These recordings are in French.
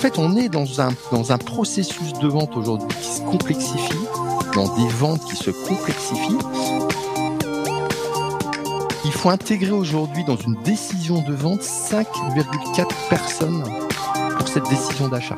fait, on est dans un, dans un processus de vente aujourd'hui qui se complexifie, dans des ventes qui se complexifient. Il faut intégrer aujourd'hui dans une décision de vente 5,4 personnes pour cette décision d'achat.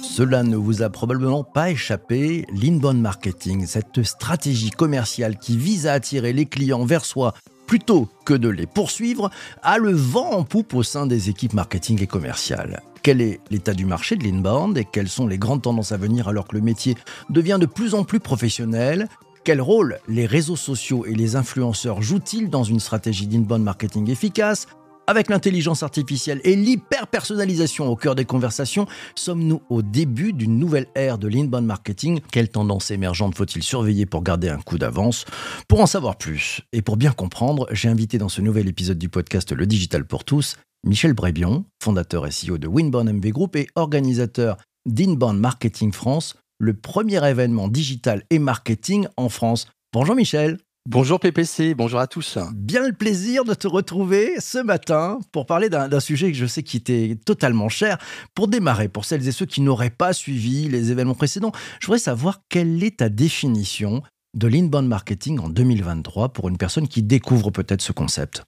Cela ne vous a probablement pas échappé, l'inbound marketing, cette stratégie commerciale qui vise à attirer les clients vers soi plutôt que de les poursuivre, a le vent en poupe au sein des équipes marketing et commerciales. Quel est l'état du marché de l'inbound et quelles sont les grandes tendances à venir alors que le métier devient de plus en plus professionnel? Quel rôle les réseaux sociaux et les influenceurs jouent-ils dans une stratégie d'inbound marketing efficace? Avec l'intelligence artificielle et l'hyper-personnalisation au cœur des conversations, sommes-nous au début d'une nouvelle ère de l'inbound marketing? Quelles tendances émergentes faut-il surveiller pour garder un coup d'avance? Pour en savoir plus et pour bien comprendre, j'ai invité dans ce nouvel épisode du podcast Le Digital pour tous Michel Brébion, fondateur et CEO de Winbound MV Group et organisateur d'Inbound Marketing France, le premier événement digital et marketing en France. Bonjour Michel. Bonjour PPC, bonjour à tous. Bien le plaisir de te retrouver ce matin pour parler d'un sujet que je sais qui était totalement cher. Pour démarrer, pour celles et ceux qui n'auraient pas suivi les événements précédents, je voudrais savoir quelle est ta définition de l'inbound marketing en 2023 pour une personne qui découvre peut-être ce concept.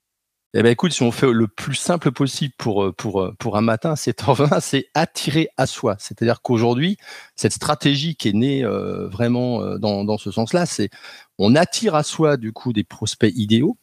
Eh ben écoute, si on fait le plus simple possible pour euh, pour euh, pour un matin, c'est c'est attirer à soi. C'est-à-dire qu'aujourd'hui, cette stratégie qui est née euh, vraiment dans dans ce sens-là, c'est on attire à soi du coup des prospects idéaux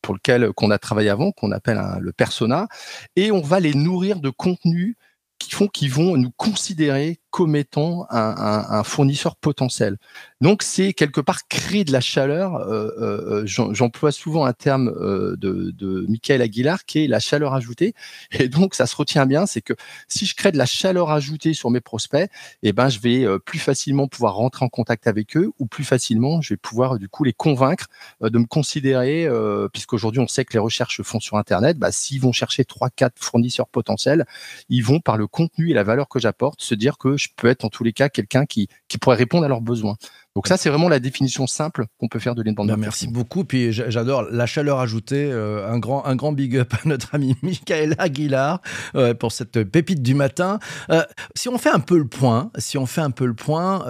pour lequel qu'on a travaillé avant, qu'on appelle le persona, et on va les nourrir de contenu qui font qu'ils vont nous considérer comme étant un, fournisseur potentiel. Donc c'est quelque part créer de la chaleur. Euh, euh, j'emploie souvent un terme euh, de, Michael Aguilar qui est la chaleur ajoutée. Et donc ça se retient bien, c'est que si je crée de la chaleur ajoutée sur mes prospects, eh ben je vais plus facilement pouvoir rentrer en contact avec eux ou plus facilement je vais pouvoir du coup les convaincre de me considérer, puisqu'aujourd'hui on sait que les recherches font sur Internet. Bah, S'ils vont chercher trois quatre fournisseurs potentiels, ils vont par le contenu et la valeur que j'apporte se dire que je peux être en tous les cas quelqu'un qui, qui pourrait répondre à leurs besoins. Donc ça, c'est vraiment la définition simple qu'on peut faire de l'inbound ben, Merci beaucoup. Puis j'adore la chaleur ajoutée. Euh, un grand, un grand big up à notre ami Michael Aguilar euh, pour cette pépite du matin. Euh, si on fait un peu le point, si on fait un peu le point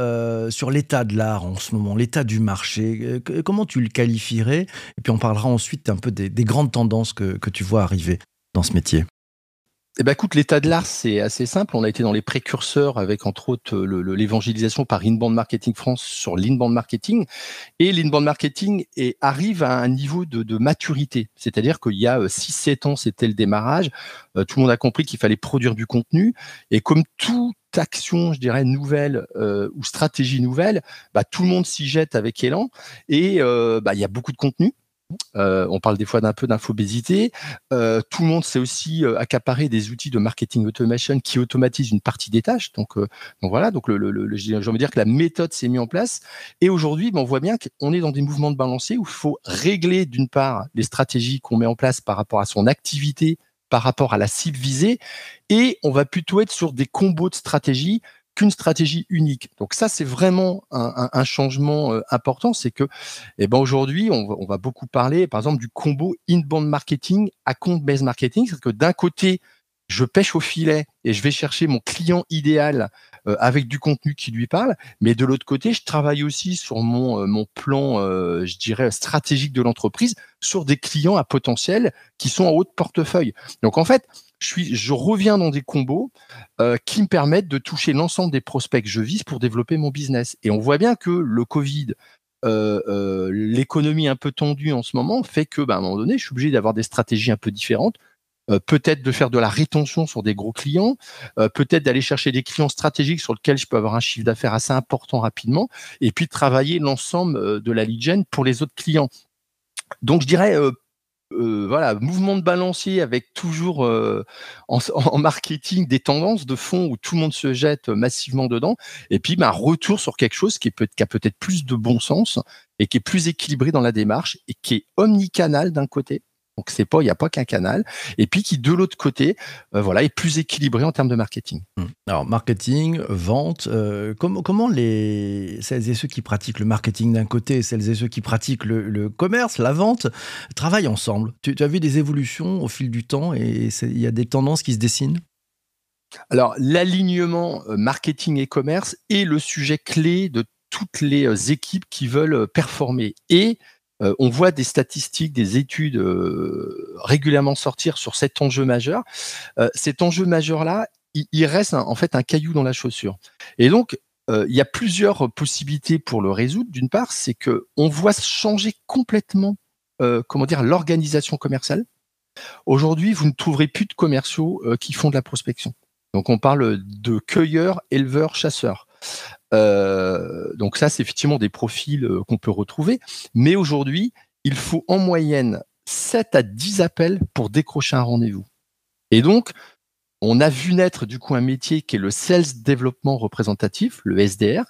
sur l'état de l'art en ce moment, l'état du marché, comment tu le qualifierais? Et puis on parlera ensuite un peu des, des grandes tendances que, que tu vois arriver dans ce métier. Eh ben, écoute, l'état de l'art, c'est assez simple. On a été dans les précurseurs avec, entre autres, l'évangélisation par Inbound Marketing France sur l'inbound marketing. Et l'inbound marketing arrive à un niveau de, de maturité. C'est-à-dire qu'il y a 6-7 euh, ans, c'était le démarrage. Euh, tout le monde a compris qu'il fallait produire du contenu. Et comme toute action, je dirais, nouvelle euh, ou stratégie nouvelle, bah, tout le monde s'y jette avec élan. Et bah, il y a beaucoup de contenu. Euh, on parle des fois d'un peu d'infobésité. Euh, tout le monde sait aussi euh, accaparer des outils de marketing automation qui automatisent une partie des tâches. Donc, donc voilà. Donc le, dire que la méthode s'est mise en place. Et aujourd'hui, ben, on voit bien qu'on est dans des mouvements de balancier où il faut régler d'une part les stratégies qu'on met en place par rapport à son activité, par rapport à la cible visée, et on va plutôt être sur des combos de stratégies stratégie unique. Donc ça, c'est vraiment un, changement euh, important. C'est que, eh ben aujourd'hui, on va, beaucoup parler, par exemple, du combo inbound marketing à compte based marketing. C'est que d'un côté, je pêche au filet et je vais chercher mon client idéal euh, avec du contenu qui lui parle. Mais de l'autre côté, je travaille aussi sur mon, euh, mon plan, je dirais, stratégique de l'entreprise, sur des clients à potentiel qui sont en haut de portefeuille. Donc en fait, je, reviens dans des combos euh, qui me permettent de toucher l'ensemble des prospects que je vise pour développer mon business. Et on voit bien que le Covid, euh, euh, l'économie un peu tendue en ce moment fait que, bah, à un moment donné, je suis obligé d'avoir des stratégies un peu différentes. peut-être de faire de la rétention sur des gros clients, peut-être d'aller chercher des clients stratégiques sur lesquels je peux avoir un chiffre d'affaires assez important rapidement, et puis de travailler l'ensemble de la lead gen pour les autres clients. Donc je dirais euh, voilà, mouvement de balancier avec toujours euh, en, marketing des tendances de fond où tout le monde se jette massivement dedans, et puis bah, retour sur quelque chose qui, peut, qui a peut-être plus de bon sens et qui est plus équilibré dans la démarche et qui est omnicanal d'un côté Donc c'est pas, il n'y a pas qu'un canal. Et puis qui de l'autre côté, euh, voilà, est plus équilibré en termes de marketing. Mmh. Alors marketing, vente, euh, comment, comment les celles et ceux qui pratiquent le marketing d'un côté, celles et ceux qui pratiquent le, commerce, la vente, travaillent ensemble? Tu, as vu des évolutions au fil du temps et il y a des tendances qui se dessinent? Alors l'alignement euh, marketing et commerce est le sujet clé de toutes les équipes qui veulent performer et euh, on voit des statistiques, des études euh, régulièrement sortir sur cet enjeu majeur. Euh, cet enjeu majeur-là, il, reste en fait un caillou dans la chaussure. Et donc, il y a plusieurs possibilités pour le résoudre. D'une part, c'est que on voit changer complètement, comment dire, l'organisation commerciale. Aujourd'hui, vous ne trouverez plus de commerciaux qui font de la prospection. Donc, on parle de cueilleurs, éleveurs, chasseurs. Euh, donc ça, c'est effectivement des profils euh, qu'on peut retrouver. Mais aujourd'hui, il faut en moyenne 7 à 10 appels pour décrocher un rendez-vous. Et donc, on a vu naître du coup un métier qui est le Sales Développement Représentatif, le SDR,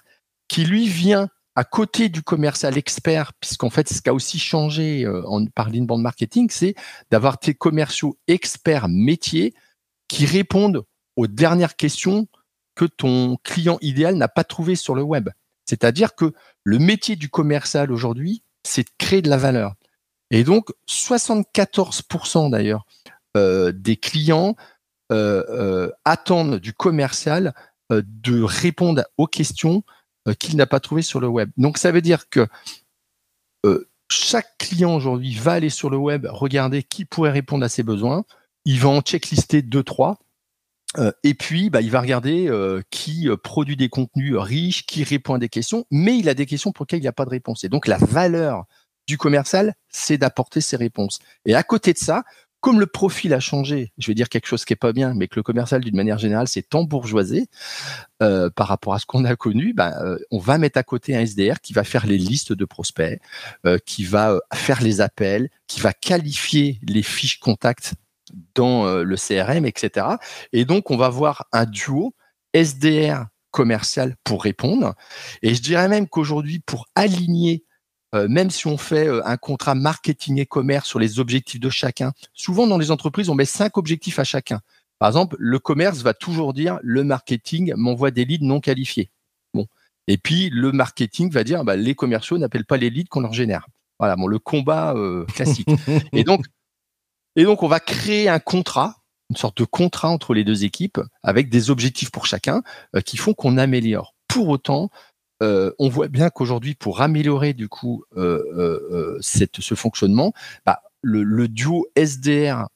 qui lui vient à côté du commercial expert, puisqu'en fait, ce qui a aussi changé euh, en, par l'inbound marketing, c'est d'avoir tes commerciaux experts métiers qui répondent aux dernières questions que ton client idéal n'a pas trouvé sur le web. C'est-à-dire que le métier du commercial aujourd'hui, c'est de créer de la valeur. Et donc, 74% d'ailleurs euh, des clients euh, euh, attendent du commercial de répondre aux questions qu'il n'a pas trouvées sur le web. Donc, ça veut dire que chaque client aujourd'hui va aller sur le web, regarder qui pourrait répondre à ses besoins. Il va en checklister deux, trois. Euh, et puis, bah, il va regarder euh, qui euh, produit des contenus riches, qui répond à des questions, mais il a des questions pour lesquelles il n'y a pas de réponse. Et donc, la valeur du commercial, c'est d'apporter ces réponses. Et à côté de ça, comme le profil a changé, je vais dire quelque chose qui est pas bien, mais que le commercial, d'une manière générale, s'est embourgeoisé euh, par rapport à ce qu'on a connu, bah, on va mettre à côté un SDR qui va faire les listes de prospects, qui va faire les appels, qui va qualifier les fiches contacts dans euh, le CRM, etc. Et donc, on va voir un duo SDR commercial pour répondre. Et je dirais même qu'aujourd'hui, pour aligner, euh, même si on fait euh, un contrat marketing et commerce sur les objectifs de chacun, souvent dans les entreprises, on met cinq objectifs à chacun. Par exemple, le commerce va toujours dire le marketing m'envoie des leads non qualifiés. Bon. Et puis le marketing va dire bah, les commerciaux n'appellent pas les leads qu'on leur génère. Voilà, bon, le combat classique. et donc, et donc, on va créer un contrat, une sorte de contrat entre les deux équipes avec des objectifs pour chacun euh, qui font qu'on améliore. Pour autant, euh, on voit bien qu'aujourd'hui, pour améliorer du coup euh, cette, ce fonctionnement, bah, le, le, duo SDR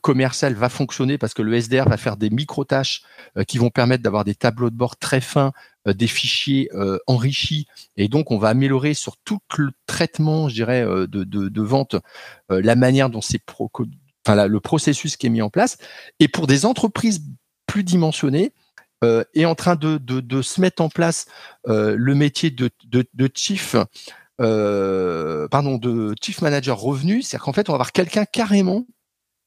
commercial va fonctionner parce que le SDR va faire des micro-tâches qui vont permettre d'avoir des tableaux de bord très fins, des fichiers enrichis, et donc on va améliorer sur tout le traitement, je dirais, de, de, vente, la manière dont c'est enfin, le processus qui est mis en place. Et pour des entreprises plus dimensionnées, euh, est en train de, de, se mettre en place euh, le métier de, chief, euh, pardon, de chief manager revenu, c'est-à-dire qu'en fait, on va avoir quelqu'un carrément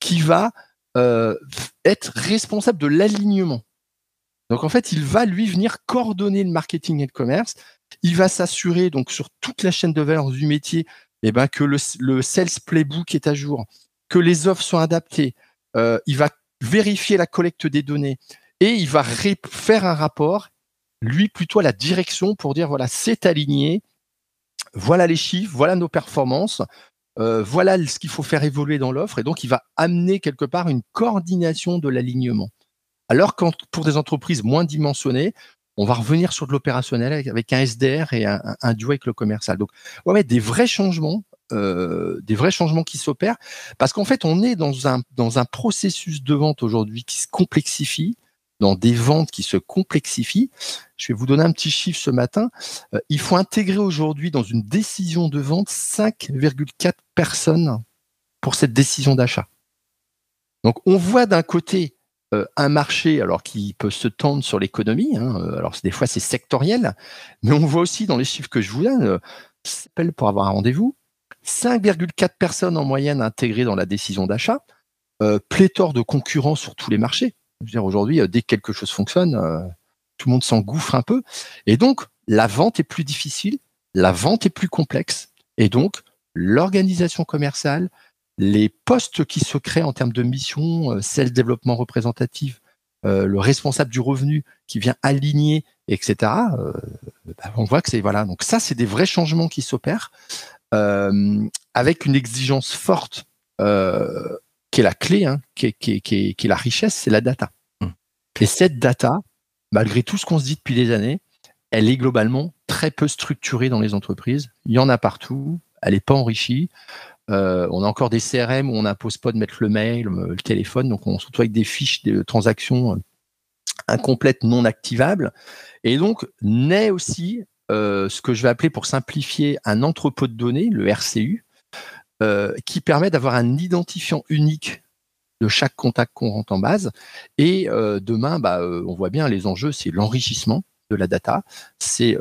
qui va euh, être responsable de l'alignement. Donc en fait, il va lui venir coordonner le marketing et le commerce. Il va s'assurer donc sur toute la chaîne de valeur du métier, eh ben que le, le sales playbook est à jour, que les offres sont adaptées. Euh, il va vérifier la collecte des données et il va faire un rapport, lui plutôt à la direction pour dire voilà c'est aligné, voilà les chiffres, voilà nos performances, euh, voilà ce qu'il faut faire évoluer dans l'offre et donc il va amener quelque part une coordination de l'alignement. Alors que pour des entreprises moins dimensionnées, on va revenir sur de l'opérationnel avec, un SDR et un, duo avec le commercial. Donc, ouais, des vrais changements, euh, des vrais changements qui s'opèrent, parce qu'en fait, on est dans un dans un processus de vente aujourd'hui qui se complexifie, dans des ventes qui se complexifient. Je vais vous donner un petit chiffre ce matin. Euh, il faut intégrer aujourd'hui dans une décision de vente 5,4 personnes pour cette décision d'achat. Donc, on voit d'un côté euh, un marché alors qui peut se tendre sur l'économie. Hein, euh, alors des fois c'est sectoriel, mais on voit aussi dans les chiffres que je vous donne, euh, s'appelle pour avoir un rendez-vous, 5,4 personnes en moyenne intégrées dans la décision d'achat, pléthore de concurrents sur tous les marchés. Aujourd'hui, dès que quelque chose fonctionne, tout le monde s'engouffre un peu. Et donc, la vente est plus difficile, la vente est plus complexe. Et donc, l'organisation commerciale, les postes qui se créent en termes de mission, celle développement représentatif, le responsable du revenu qui vient aligner, etc. Bah, on voit que c'est voilà. Donc ça, c'est des vrais changements qui s'opèrent avec une exigence forte qui est la clé, hein, qui, est, la richesse, c'est la data. Mmh. Et cette data, malgré tout ce qu'on se dit depuis des années, elle est globalement très peu structurée dans les entreprises. Il y en a partout, elle n'est pas enrichie. Euh, on a encore des CRM où on n'impose pas de mettre le mail, le, téléphone, donc on se retrouve avec des fiches de transactions euh, incomplètes, non activables. Et donc naît aussi euh, ce que je vais appeler pour simplifier un entrepôt de données, le RCU, euh, qui permet d'avoir un identifiant unique de chaque contact qu'on rentre en base. Et euh, demain, bah, euh, on voit bien les enjeux, c'est l'enrichissement de la data, c'est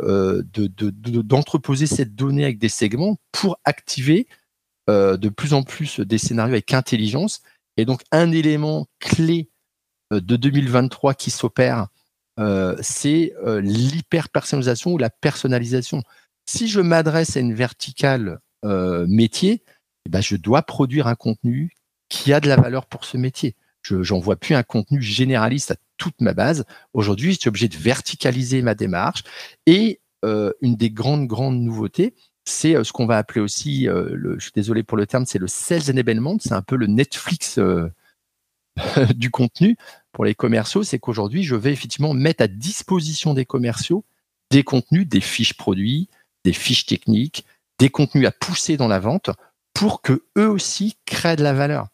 d'entreposer cette donnée avec des segments pour activer de plus en plus des scénarios avec intelligence. Et donc un élément clé de 2023 qui s'opère, c'est l'hyper-personnalisation ou la personnalisation. Si je m'adresse à une verticale métier, eh ben, je dois produire un contenu qui a de la valeur pour ce métier. Je n'envoie plus un contenu généraliste à toute ma base. Aujourd'hui, je suis obligé de verticaliser ma démarche. Et euh, une des grandes, grandes nouveautés, c'est euh, ce qu'on va appeler aussi, euh, je suis désolé pour le terme, c'est le sales enablement. C'est un peu le Netflix du contenu pour les commerciaux. C'est qu'aujourd'hui, je vais effectivement mettre à disposition des commerciaux des contenus, des fiches produits, des fiches techniques, des contenus à pousser dans la vente pour que eux aussi créent de la valeur.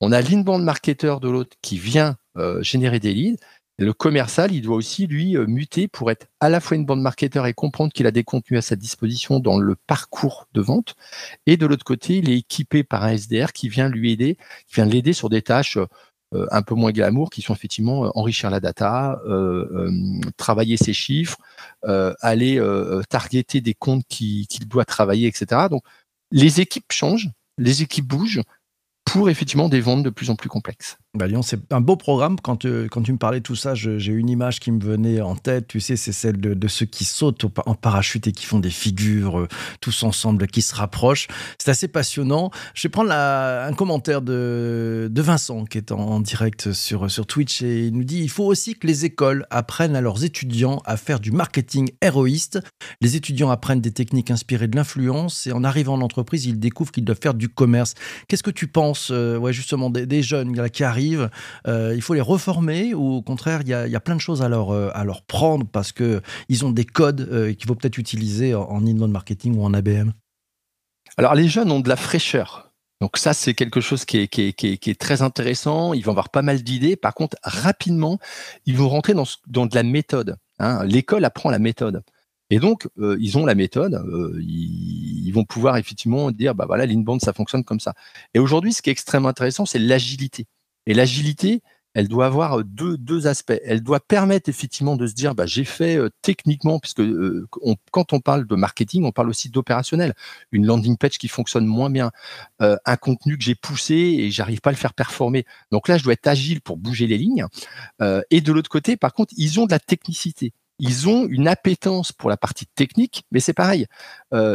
On a l'inbound marketer de l'autre qui vient euh, générer des leads. le commercial, il doit aussi lui euh, muter pour être à la fois une bande marketer et comprendre qu'il a des contenus à sa disposition dans le parcours de vente. Et de l'autre côté, il est équipé par un SDR qui vient lui aider, qui vient l'aider sur des tâches euh, un peu moins glamour, qui sont effectivement enrichir la data, travailler ses chiffres, aller targeter des comptes qu'il doit travailler, etc. Donc les équipes changent, les équipes bougent pour effectivement des ventes de plus en plus complexes. Bah Lyon, c'est un beau programme. Quand, euh, tu me parlais de tout ça, j'ai une image qui me venait en tête. Tu sais, c'est celle de, ceux qui sautent en parachute et qui font des figures euh, tous ensemble, qui se rapprochent. C'est assez passionnant. Je vais prendre un commentaire de, Vincent qui est en, direct sur, Twitch et il nous dit il faut aussi que les écoles apprennent à leurs étudiants à faire du marketing héroïste. Les étudiants apprennent des techniques inspirées de l'influence et en arrivant en entreprise, ils découvrent qu'ils doivent faire du commerce. Qu'est-ce que tu penses, euh, justement, des jeunes qui arrivent euh, il faut les reformer ou au contraire, il y a, plein de choses à leur, euh, prendre parce qu'ils ont des codes euh, qu'il faut peut-être utiliser en, inbound marketing ou en ABM Alors, les jeunes ont de la fraîcheur. Donc ça, c'est quelque chose qui est, très intéressant. Ils vont avoir pas mal d'idées. Par contre, rapidement, ils vont rentrer dans, de la méthode. Hein. L'école apprend la méthode. Et donc, ils ont la méthode, ils, ils, vont pouvoir effectivement dire, bah voilà, l'inbound, ça fonctionne comme ça. Et aujourd'hui, ce qui est extrêmement intéressant, c'est l'agilité. Et l'agilité, elle doit avoir deux, aspects. Elle doit permettre effectivement de se dire, bah, j'ai fait techniquement, puisque quand on parle de marketing, on parle aussi d'opérationnel. Une landing page qui fonctionne moins bien, un contenu que j'ai poussé et j'arrive pas à le faire performer. Donc là, je dois être agile pour bouger les lignes. et de l'autre côté, par contre, ils ont de la technicité. Ils ont une appétence pour la partie technique, mais c'est pareil.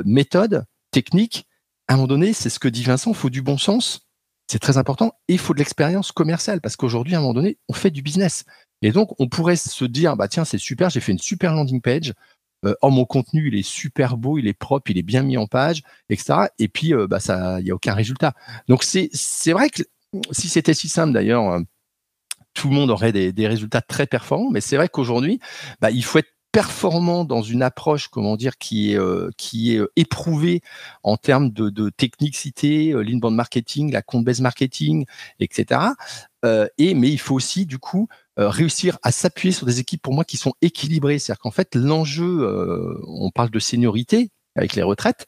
méthode, technique, à un moment donné, c'est ce que dit Vincent, il faut du bon sens c'est très important. Et il faut de l'expérience commerciale parce qu'aujourd'hui, à un moment donné, on fait du business. Et donc, on pourrait se dire, bah tiens, c'est super, j'ai fait une super landing page. Euh, oh, mon contenu, il est super beau, il est propre, il est bien mis en page, etc. Et puis, euh, bah, ça, il n'y a aucun résultat. Donc, c'est, vrai que si c'était si simple d'ailleurs, euh, tout le monde aurait des, des résultats très performants. Mais c'est vrai qu'aujourd'hui, bah, il faut être performant dans une approche, comment dire, qui est, euh, qui est euh, éprouvée en termes de, de technicité, euh, l'inbound marketing, la compte-based marketing, etc. et mais il faut aussi du coup réussir à s'appuyer sur des équipes pour moi qui sont équilibrées. C'est-à-dire qu'en fait l'enjeu, on parle de seniorité avec les retraites,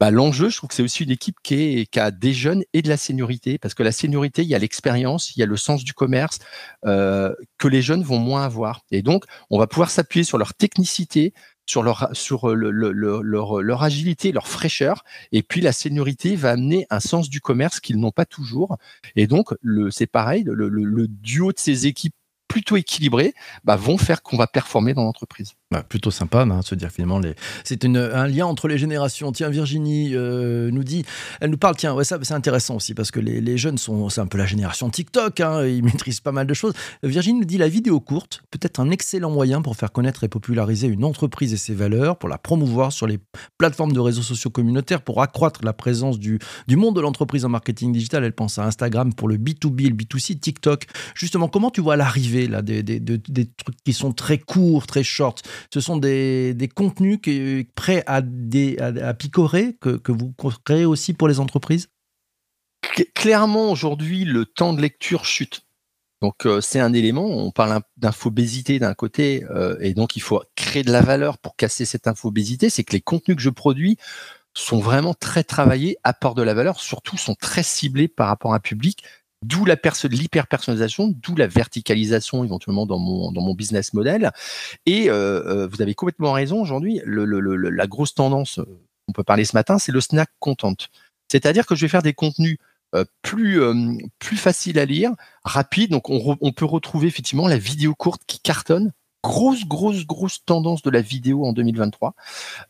bah, l'enjeu, je trouve que c'est aussi une équipe qui, a des jeunes et de la seniorité, parce que la seniorité, il y a l'expérience, il y a le sens du commerce euh, que les jeunes vont moins avoir. Et donc, on va pouvoir s'appuyer sur leur technicité, sur leur leur, agilité, leur fraîcheur, et puis la seniorité va amener un sens du commerce qu'ils n'ont pas toujours. Et donc, c'est pareil, le, duo de ces équipes plutôt équilibrés bah, vont faire qu'on va performer dans l'entreprise. Bah, plutôt sympa hein, se dire finalement les... c'est un lien entre les générations. Tiens, Virginie euh, nous dit, elle nous parle, tiens, ouais, ça c'est intéressant aussi parce que les, jeunes sont, c'est un peu la génération TikTok, hein, ils maîtrisent pas mal de choses. Virginie nous dit la vidéo courte peut être un excellent moyen pour faire connaître et populariser une entreprise et ses valeurs, pour la promouvoir sur les plateformes de réseaux sociaux communautaires, pour accroître la présence du, du monde de l'entreprise en marketing digital. Elle pense à Instagram pour le B2B, le B2C, TikTok. Justement, comment tu vois l'arrivée là des, des, des trucs qui sont très courts, très short ce sont des, contenus prêts à, picorer que, vous créez aussi pour les entreprises? Clairement, aujourd'hui, le temps de lecture chute. Donc euh, c'est un élément, on parle d'infobésité d'un côté, euh, et donc il faut créer de la valeur pour casser cette infobésité, c'est que les contenus que je produis sont vraiment très travaillés, apportent de la valeur, surtout sont très ciblés par rapport à un public D'où la l'hyper-personnalisation, d'où la verticalisation éventuellement dans mon, business model. Et euh, euh, vous avez complètement raison aujourd'hui, la grosse tendance, euh, on peut parler ce matin, c'est le snack content. C'est-à-dire que je vais faire des contenus plus, faciles à lire, rapides. Donc on, on peut retrouver effectivement la vidéo courte qui cartonne grosse, grosse, grosse tendance de la vidéo en 2023.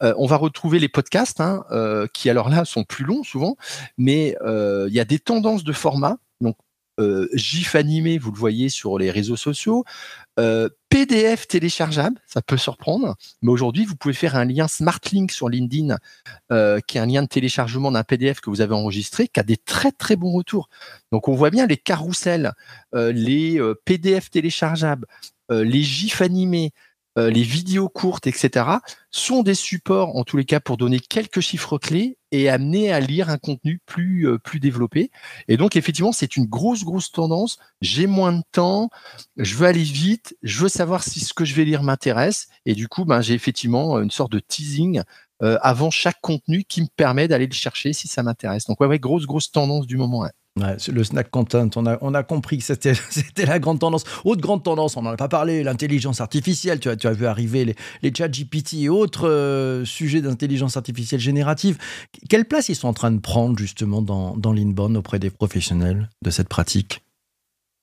on va retrouver les podcasts, hein, qui alors là sont plus longs souvent, mais il y a des tendances de format donc, euh, GIF animé, vous le voyez sur les réseaux sociaux. Euh, PDF téléchargeable, ça peut surprendre, mais aujourd'hui, vous pouvez faire un lien SmartLink sur LinkedIn, euh, qui est un lien de téléchargement d'un PDF que vous avez enregistré, qui a des très très bons retours. Donc, on voit bien les carousels, les PDF téléchargeables, les GIFs animés, euh, les vidéos courtes, etc., sont des supports, en tous les cas, pour donner quelques chiffres clés et amener à lire un contenu plus, euh, plus développé. Et donc, effectivement, c'est une grosse, grosse tendance. J'ai moins de temps, je veux aller vite, je veux savoir si ce que je vais lire m'intéresse. Et du coup, ben, j'ai effectivement une sorte de teasing euh, avant chaque contenu qui me permet d'aller le chercher si ça m'intéresse. Donc, ouais, ouais, grosse, grosse tendance du moment. Le snack content, on a, on a compris que c'était, la grande tendance. Autre grande tendance, on n'en a pas parlé, l'intelligence artificielle. Tu as, tu as vu arriver les, les GPT et autres euh, sujets d'intelligence artificielle générative. Quelle place ils sont en train de prendre justement dans, dans l'inbound auprès des professionnels de cette pratique?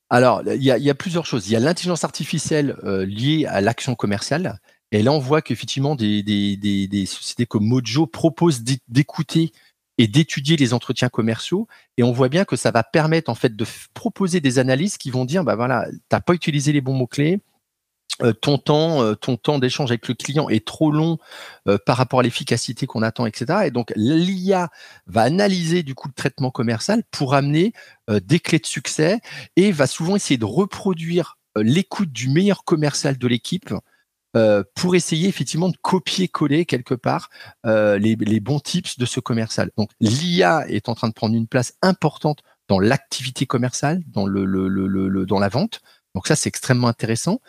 Alors, il y, a, plusieurs choses. Il y a l'intelligence artificielle euh, liée à l'action commerciale et là, on voit qu'effectivement, des, des, des, des, sociétés comme Mojo proposent d'écouter et d'étudier les entretiens commerciaux. Et on voit bien que ça va permettre en fait de proposer des analyses qui vont dire, bah voilà, t'as pas utilisé les bons mots clés, euh, ton temps, euh, ton temps d'échange avec le client est trop long euh, par rapport à l'efficacité qu'on attend, etc. Et donc l'IA va analyser du coup le traitement commercial pour amener des clés de succès et va souvent essayer de reproduire l'écoute du meilleur commercial de l'équipe euh, pour essayer effectivement de copier-coller quelque part euh, les, bons tips de ce commercial. Donc l'IA est en train de prendre une place importante dans l'activité commerciale, dans, la vente. Donc ça, c'est extrêmement intéressant.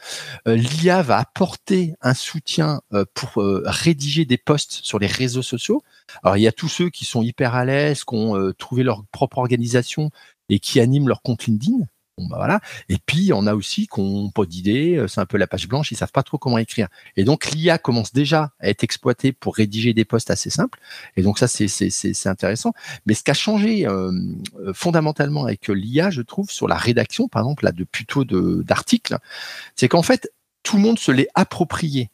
Euh, L'IA va apporter un soutien pour rédiger des posts sur les réseaux sociaux. Alors il y a tous ceux qui sont hyper à l'aise, qui ont trouvé leur propre organisation et qui animent leur compte LinkedIn. Bah. Et puis, on a aussi qui n'ont pas d'idée, euh, c'est un peu la page blanche, ils savent pas trop comment écrire. Et donc, l'IA commence déjà à être exploitée pour rédiger des posts assez simples. Et donc, ça, c'est intéressant. Mais ce qui a changé euh, euh, fondamentalement avec l'IA, je trouve, sur la rédaction, par exemple, là, de plutôt d'articles, c'est qu'en fait, tout le monde se l'est approprié.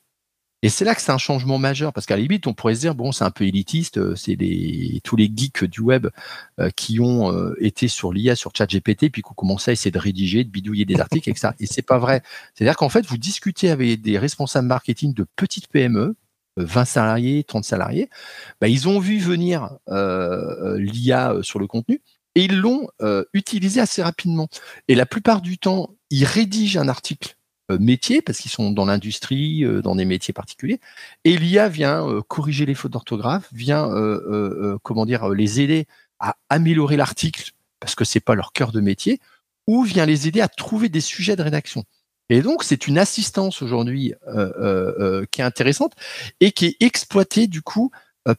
Et c'est là que c'est un changement majeur, parce qu'à la limite, on pourrait se dire, bon, c'est un peu élitiste, euh, c'est tous les geeks du web euh, qui ont euh, été sur l'IA, sur ChatGPT, puis qu'on commencé à essayer de rédiger, de bidouiller des articles, etc. Et c'est pas vrai. C'est-à-dire qu'en fait, vous discutez avec des responsables marketing de petites PME, 20 salariés, 30 salariés, bah, ils ont vu venir l'IA sur le contenu et ils l'ont utilisé assez rapidement. Et la plupart du temps, ils rédigent un article métiers, parce qu'ils sont dans l'industrie, euh, dans des métiers particuliers. Et l'IA vient euh, corriger les fautes d'orthographe, vient, comment dire, les aider à améliorer l'article, parce que c'est pas leur cœur de métier, ou vient les aider à trouver des sujets de rédaction. Et donc, c'est une assistance aujourd'hui qui est intéressante et qui est exploitée du coup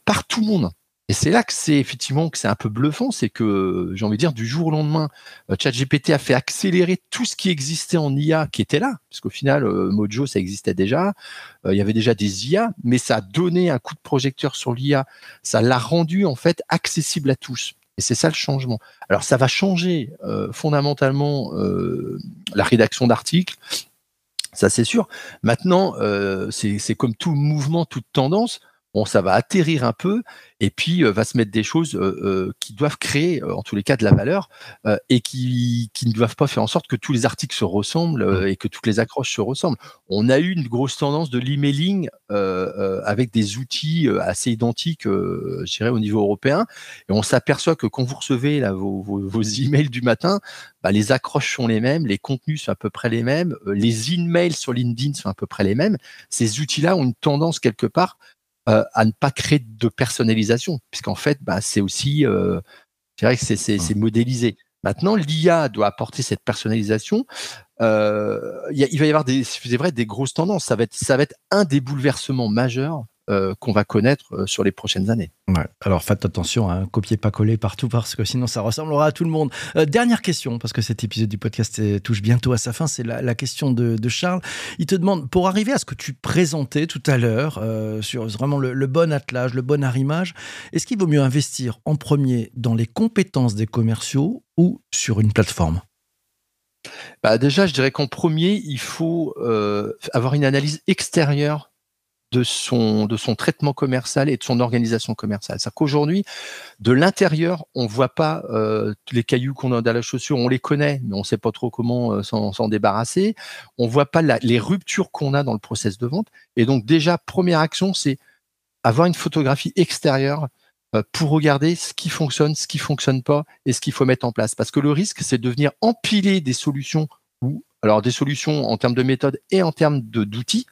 par tout le monde. Et c'est là que c'est effectivement que c'est un peu bluffant, c'est que j'ai envie de dire du jour au lendemain, euh, ChatGPT a fait accélérer tout ce qui existait en IA qui était là, parce qu'au final euh, Mojo ça existait déjà, euh, il y avait déjà des IA, mais ça a donné un coup de projecteur sur l'IA, ça l'a rendu en fait accessible à tous. Et c'est ça le changement. Alors ça va changer fondamentalement la rédaction d'articles, Ça, c'est sûr. Maintenant, euh, c'est comme tout mouvement, toute tendance. Bon, ça va atterrir un peu et puis euh, va se mettre des choses euh, euh, qui doivent créer, en tous les cas, de la valeur et qui, qui, ne doivent pas faire en sorte que tous les articles se ressemblent mmh. et que toutes les accroches se ressemblent. On a eu une grosse tendance de l'emailing avec des outils assez identiques, je dirais, au niveau européen. Et on s'aperçoit que quand vous recevez là, vos, vos, vos emails du matin, bah, les accroches sont les mêmes, les contenus sont à peu près les mêmes, les emails sur LinkedIn sont à peu près les mêmes. Ces outils-là ont une tendance quelque part euh, à ne pas créer de personnalisation, puisqu'en fait, bah, c'est aussi, euh, c'est vrai que c'est mmh. modélisé. Maintenant, l'IA doit apporter cette personnalisation. Euh, il va y avoir des, c'est vrai, des grosses tendances. Ça va être, ça va être un des bouleversements majeurs euh, qu'on va connaître euh, sur les prochaines années. Ouais. Alors faites attention, hein, copier pas coller partout parce que sinon ça ressemblera à tout le monde. Euh, dernière question, parce que cet épisode du podcast touche bientôt à sa fin, c'est la, question de, Charles. Il te demande, pour arriver à ce que tu présentais tout à l'heure, sur vraiment le, bon attelage, le bon arrimage, est-ce qu'il vaut mieux investir en premier dans les compétences des commerciaux ou sur une plateforme? Bah déjà, je dirais qu'en premier, il faut avoir une analyse extérieure de son, de son traitement commercial et de son organisation commerciale. C'est-à-dire qu'aujourd'hui, de l'intérieur, on voit pas euh, les cailloux qu'on a dans la chaussure, on les connaît, mais on sait pas trop comment euh, s'en débarrasser. On voit pas les ruptures qu'on a dans le process de vente. Et donc déjà, première action, c'est avoir une photographie extérieure euh, pour regarder ce qui fonctionne, ce qui fonctionne pas et ce qu'il faut mettre en place. Parce que le risque, c'est de venir empiler des solutions ou alors des solutions en termes de méthode et en termes d'outils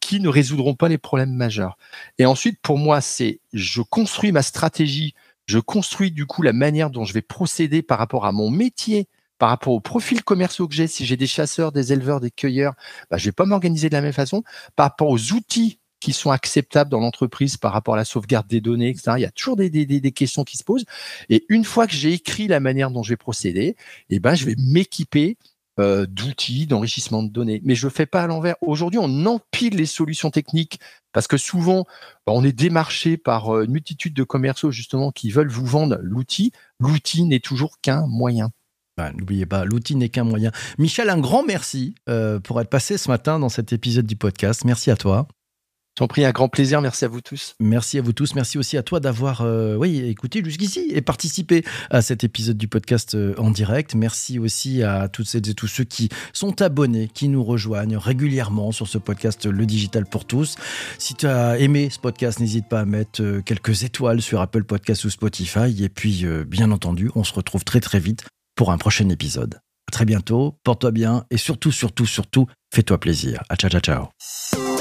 qui ne résoudront pas les problèmes majeurs. Et ensuite, pour moi, c'est je construis ma stratégie, je construis du coup la manière dont je vais procéder par rapport à mon métier, par rapport aux profils commerciaux que j'ai. Si j'ai des chasseurs, des éleveurs, des cueilleurs, bah, je vais pas m'organiser de la même façon. Par rapport aux outils qui sont acceptables dans l'entreprise par rapport à la sauvegarde des données, etc. Il y a toujours des questions qui se posent. Et une fois que j'ai écrit la manière dont je vais procéder, eh ben, je vais m'équiper euh, d'outils, d'enrichissement de données. Mais je ne fais pas à l'envers. Aujourd'hui, on empile les solutions techniques parce que souvent, bah, on est démarché par euh, une multitude de commerciaux justement qui veulent vous vendre l'outil. L'outil n'est toujours qu'un moyen. Bah, n'oubliez pas, l'outil n'est qu'un moyen. Michel, un grand merci euh, pour être passé ce matin dans cet épisode du podcast. Merci à toi. J'en prie, un grand plaisir. Merci à vous tous. Merci à vous tous. Merci aussi à toi d'avoir euh, oui, écouté jusqu'ici et participé à cet épisode du podcast euh, en direct. Merci aussi à toutes celles et tous ceux qui sont abonnés, qui nous rejoignent régulièrement sur ce podcast Le Digital pour tous. Si tu as aimé ce podcast, n'hésite pas à mettre euh, quelques étoiles sur Apple Podcast ou Spotify. Et puis, bien entendu, on se retrouve très très vite pour un prochain épisode. À très bientôt, porte-toi bien et surtout, surtout, surtout, fais-toi plaisir. À ciao, ciao, ciao.